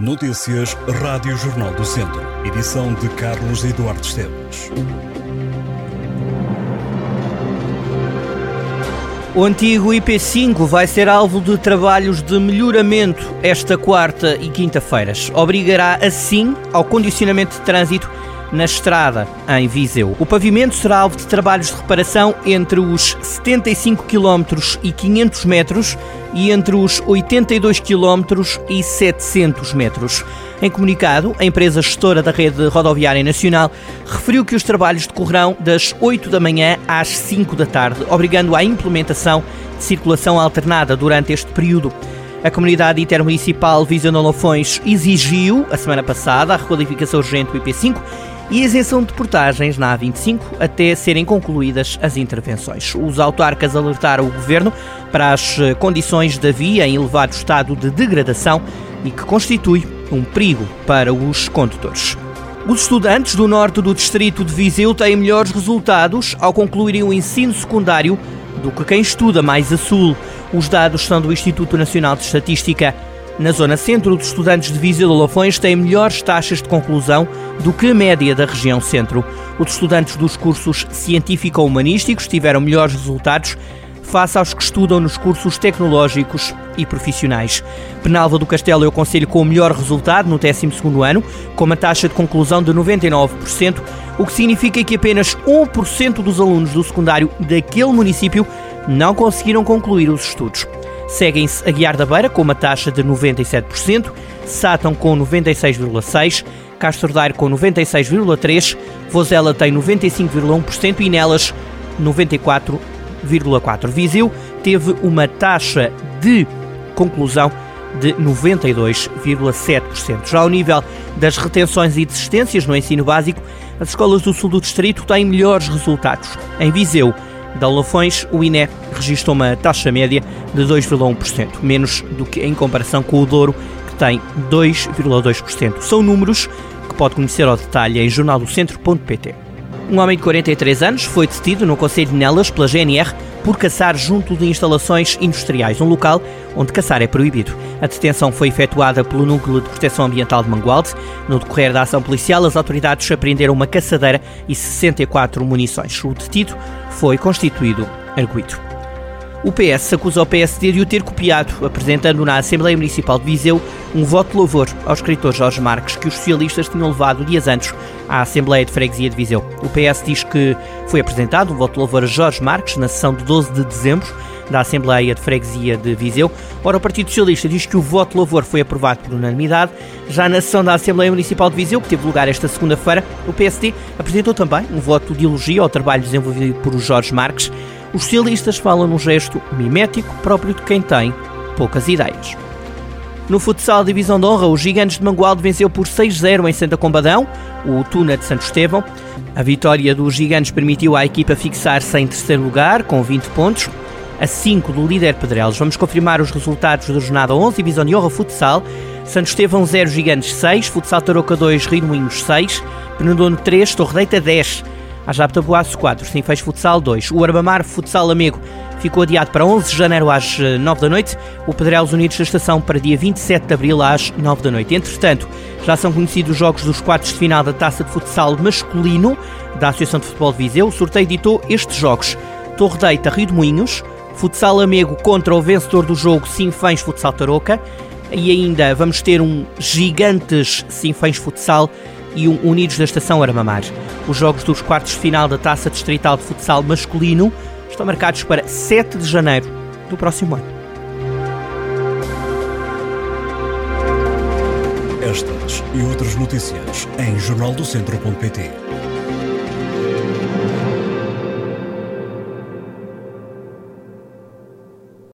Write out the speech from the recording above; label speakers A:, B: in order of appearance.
A: Notícias Rádio Jornal do Centro. Edição de Carlos Eduardo Esteves.
B: O antigo IP5 vai ser alvo de trabalhos de melhoramento esta quarta e quinta-feiras. Obrigará, assim, ao condicionamento de trânsito na estrada em Viseu. O pavimento será alvo de trabalhos de reparação entre os 75 km e 500 metros e entre os 82 km e 700 metros. Em comunicado, a empresa gestora da rede rodoviária nacional referiu que os trabalhos decorrerão das 8 da manhã às 5 da tarde, obrigando à implementação de circulação alternada durante este período. A comunidade intermunicipal Viseu Lofões exigiu, a semana passada, a requalificação urgente do IP5 e isenção de portagens na A25 até serem concluídas as intervenções. Os autarcas alertaram o governo para as eh, condições da via em elevado estado de degradação e que constitui um perigo para os condutores. Os estudantes do norte do distrito de Viseu têm melhores resultados ao concluírem o ensino secundário do que quem estuda mais a sul. Os dados são do Instituto Nacional de Estatística. Na zona centro, os estudantes de Viseu de Lafões têm melhores taxas de conclusão do que a média da região centro. Os estudantes dos cursos científico-humanísticos tiveram melhores resultados face aos que estudam nos cursos tecnológicos e profissionais. Penalva do Castelo é o conselho com o melhor resultado no 12º ano, com uma taxa de conclusão de 99%, o que significa que apenas 1% dos alunos do secundário daquele município não conseguiram concluir os estudos. Seguem-se a Guiar da Beira com uma taxa de 97%, Sátão com 96,6%, Castro Daire com 96,3%, Vozela tem 95,1% e Nelas 94,4%. Viseu teve uma taxa de conclusão de 92,7%. Já ao nível das retenções e desistências no ensino básico, as escolas do sul do distrito têm melhores resultados. Em Viseu, da Lafões, o INE registrou uma taxa média de 2,1%, menos do que em comparação com o Douro, que tem 2,2%. São números que pode conhecer ao detalhe em jornaldocentro.pt. Um homem de 43 anos foi detido no Conselho de Nelas pela GNR por caçar junto de instalações industriais, um local onde caçar é proibido. A detenção foi efetuada pelo Núcleo de Proteção Ambiental de Mangualde. No decorrer da ação policial, as autoridades apreenderam uma caçadeira e 64 munições. O detido foi constituído arguído. O PS acusa o PSD de o ter copiado, apresentando na Assembleia Municipal de Viseu um voto de louvor ao escritor Jorge Marques, que os socialistas tinham levado dias antes à Assembleia de Freguesia de Viseu. O PS diz que foi apresentado um voto de louvor a Jorge Marques na sessão de 12 de dezembro da Assembleia de Freguesia de Viseu. Ora, o Partido Socialista diz que o voto de louvor foi aprovado por unanimidade. Já na sessão da Assembleia Municipal de Viseu, que teve lugar esta segunda-feira, o PSD apresentou também um voto de elogio ao trabalho desenvolvido por Jorge Marques. Os socialistas falam num gesto mimético próprio de quem tem poucas ideias. No futsal Divisão de Honra, os Gigantes de Mangualde venceu por 6-0 em Santa Combadão, o Tuna de Santo Estevão. A vitória dos Gigantes permitiu à equipa fixar-se em terceiro lugar, com 20 pontos, a 5 do líder Pedrelos. Vamos confirmar os resultados da jornada 11, Divisão de Honra Futsal. Santo Estevão 0, Gigantes 6, Futsal Tarouca 2, Rio Moinhos 6, Penedono 3, Torredeita 10, a Japta Boaço 4, Sinfãs Futsal 2. O Arbamar Futsal Amigo ficou adiado para 11 de janeiro às 9 eh, da noite. O Pedrelos Unidos da Estação para dia 27 de abril às 9 da noite. Entretanto, já são conhecidos os jogos dos quartos de final da Taça de Futsal masculino da Associação de Futebol de Viseu. O sorteio editou estes jogos. Torre Deita, Rio de Moinhos, Futsal Amigo contra o vencedor do jogo Sinfãs Futsal Tarouca. E ainda vamos ter um Gigantes Sinfãs Futsal e um Unidos da Estação Armamar. Os jogos dos quartos de final da Taça Distrital de Futsal Masculino estão marcados para 7 de janeiro do próximo ano.
A: Estas e outras notícias em jornaldocentro.pt